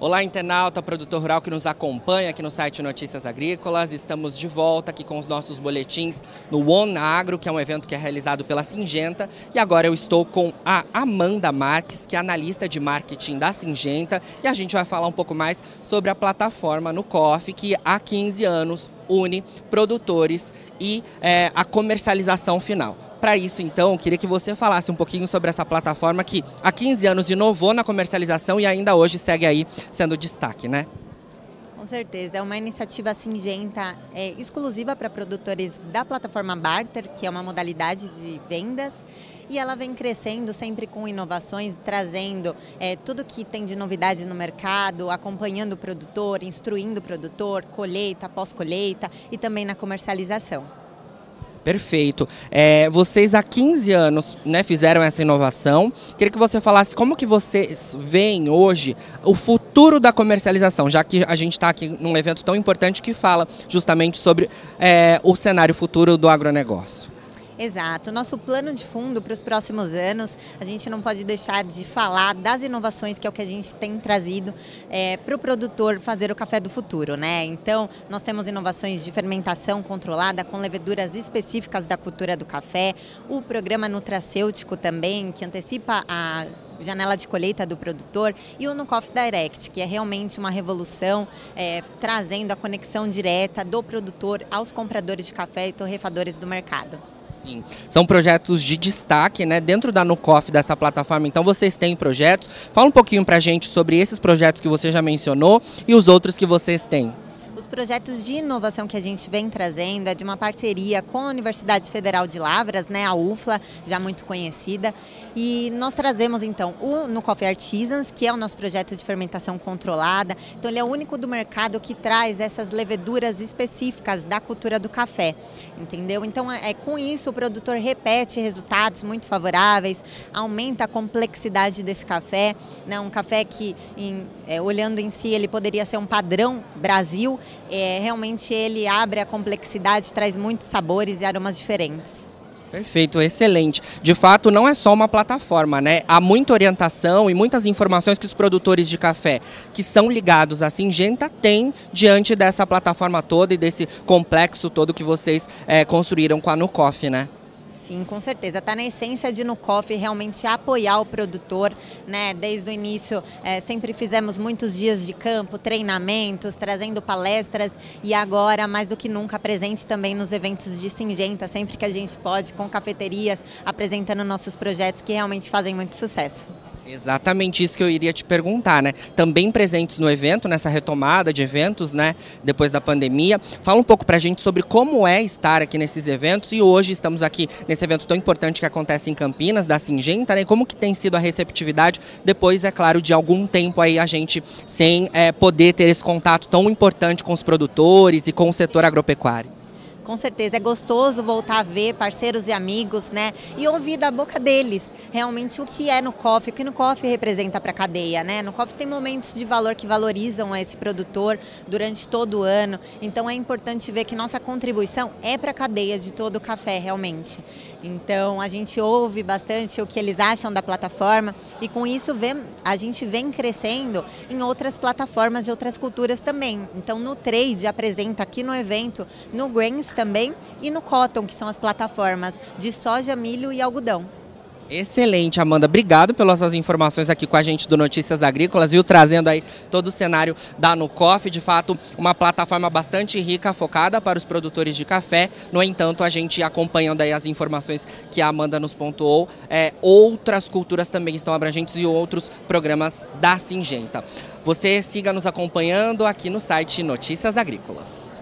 Olá, internauta, produtor rural que nos acompanha aqui no site Notícias Agrícolas. Estamos de volta aqui com os nossos boletins no One Agro, que é um evento que é realizado pela Singenta. E agora eu estou com a Amanda Marques, que é analista de marketing da Singenta. E a gente vai falar um pouco mais sobre a plataforma no COF, que há 15 anos une produtores e é, a comercialização final. Para isso, então, queria que você falasse um pouquinho sobre essa plataforma que há 15 anos inovou na comercialização e ainda hoje segue aí sendo destaque, né? Com certeza, é uma iniciativa singenta é, exclusiva para produtores da plataforma Barter, que é uma modalidade de vendas e ela vem crescendo sempre com inovações, trazendo é, tudo que tem de novidade no mercado, acompanhando o produtor, instruindo o produtor, colheita, pós-colheita e também na comercialização. Perfeito. É, vocês há 15 anos né, fizeram essa inovação. Queria que você falasse como que vocês veem hoje o futuro da comercialização, já que a gente está aqui num evento tão importante que fala justamente sobre é, o cenário futuro do agronegócio. Exato. Nosso plano de fundo para os próximos anos, a gente não pode deixar de falar das inovações que é o que a gente tem trazido é, para o produtor fazer o café do futuro, né? Então, nós temos inovações de fermentação controlada com leveduras específicas da cultura do café, o programa nutracêutico também, que antecipa a janela de colheita do produtor e o No Direct, que é realmente uma revolução, é, trazendo a conexão direta do produtor aos compradores de café e torrefadores do mercado. Sim, são projetos de destaque, né, dentro da Nucoff dessa plataforma. Então vocês têm projetos. Fala um pouquinho pra gente sobre esses projetos que você já mencionou e os outros que vocês têm projetos de inovação que a gente vem trazendo é de uma parceria com a Universidade Federal de Lavras, né, a UFLA, já muito conhecida. E nós trazemos então o no Coffee Artisans, que é o nosso projeto de fermentação controlada. Então ele é o único do mercado que traz essas leveduras específicas da cultura do café, entendeu? Então é, é com isso o produtor repete resultados muito favoráveis, aumenta a complexidade desse café, né? Um café que em, é, olhando em si ele poderia ser um padrão Brasil, é, realmente ele abre a complexidade, traz muitos sabores e aromas diferentes. Perfeito, excelente. De fato, não é só uma plataforma, né? Há muita orientação e muitas informações que os produtores de café que são ligados à Singenta têm diante dessa plataforma toda e desse complexo todo que vocês é, construíram com a Nucoff, né? Sim, com certeza. Está na essência de Nucoff realmente apoiar o produtor, né? Desde o início é, sempre fizemos muitos dias de campo, treinamentos, trazendo palestras e agora mais do que nunca presente também nos eventos de Singenta, sempre que a gente pode, com cafeterias, apresentando nossos projetos que realmente fazem muito sucesso. Exatamente isso que eu iria te perguntar, né? Também presentes no evento, nessa retomada de eventos, né? Depois da pandemia. Fala um pouco pra gente sobre como é estar aqui nesses eventos e hoje estamos aqui nesse evento tão importante que acontece em Campinas, da Singenta, né? Como que tem sido a receptividade depois, é claro, de algum tempo aí a gente sem é, poder ter esse contato tão importante com os produtores e com o setor agropecuário com certeza é gostoso voltar a ver parceiros e amigos, né? E ouvir da boca deles realmente o que é no coffee, o que no coffee representa para a cadeia, né? No coffee tem momentos de valor que valorizam esse produtor durante todo o ano. Então é importante ver que nossa contribuição é para a cadeia de todo o café realmente. Então a gente ouve bastante o que eles acham da plataforma e com isso vem, a gente vem crescendo em outras plataformas de outras culturas também. Então no trade apresenta aqui no evento, no Grains também e no Cotton, que são as plataformas de soja, milho e algodão. Excelente, Amanda. Obrigado pelas suas informações aqui com a gente do Notícias Agrícolas, viu? Trazendo aí todo o cenário da Nucoff. De fato, uma plataforma bastante rica, focada para os produtores de café. No entanto, a gente acompanhando aí as informações que a Amanda nos pontuou, é, outras culturas também estão abrangentes e outros programas da Singenta. Você siga nos acompanhando aqui no site Notícias Agrícolas.